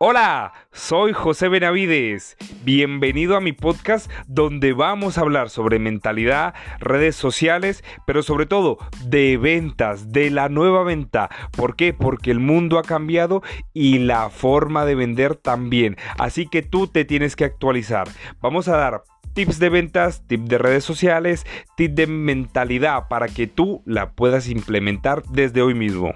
Hola, soy José Benavides. Bienvenido a mi podcast donde vamos a hablar sobre mentalidad, redes sociales, pero sobre todo de ventas, de la nueva venta. ¿Por qué? Porque el mundo ha cambiado y la forma de vender también. Así que tú te tienes que actualizar. Vamos a dar tips de ventas, tips de redes sociales, tips de mentalidad para que tú la puedas implementar desde hoy mismo.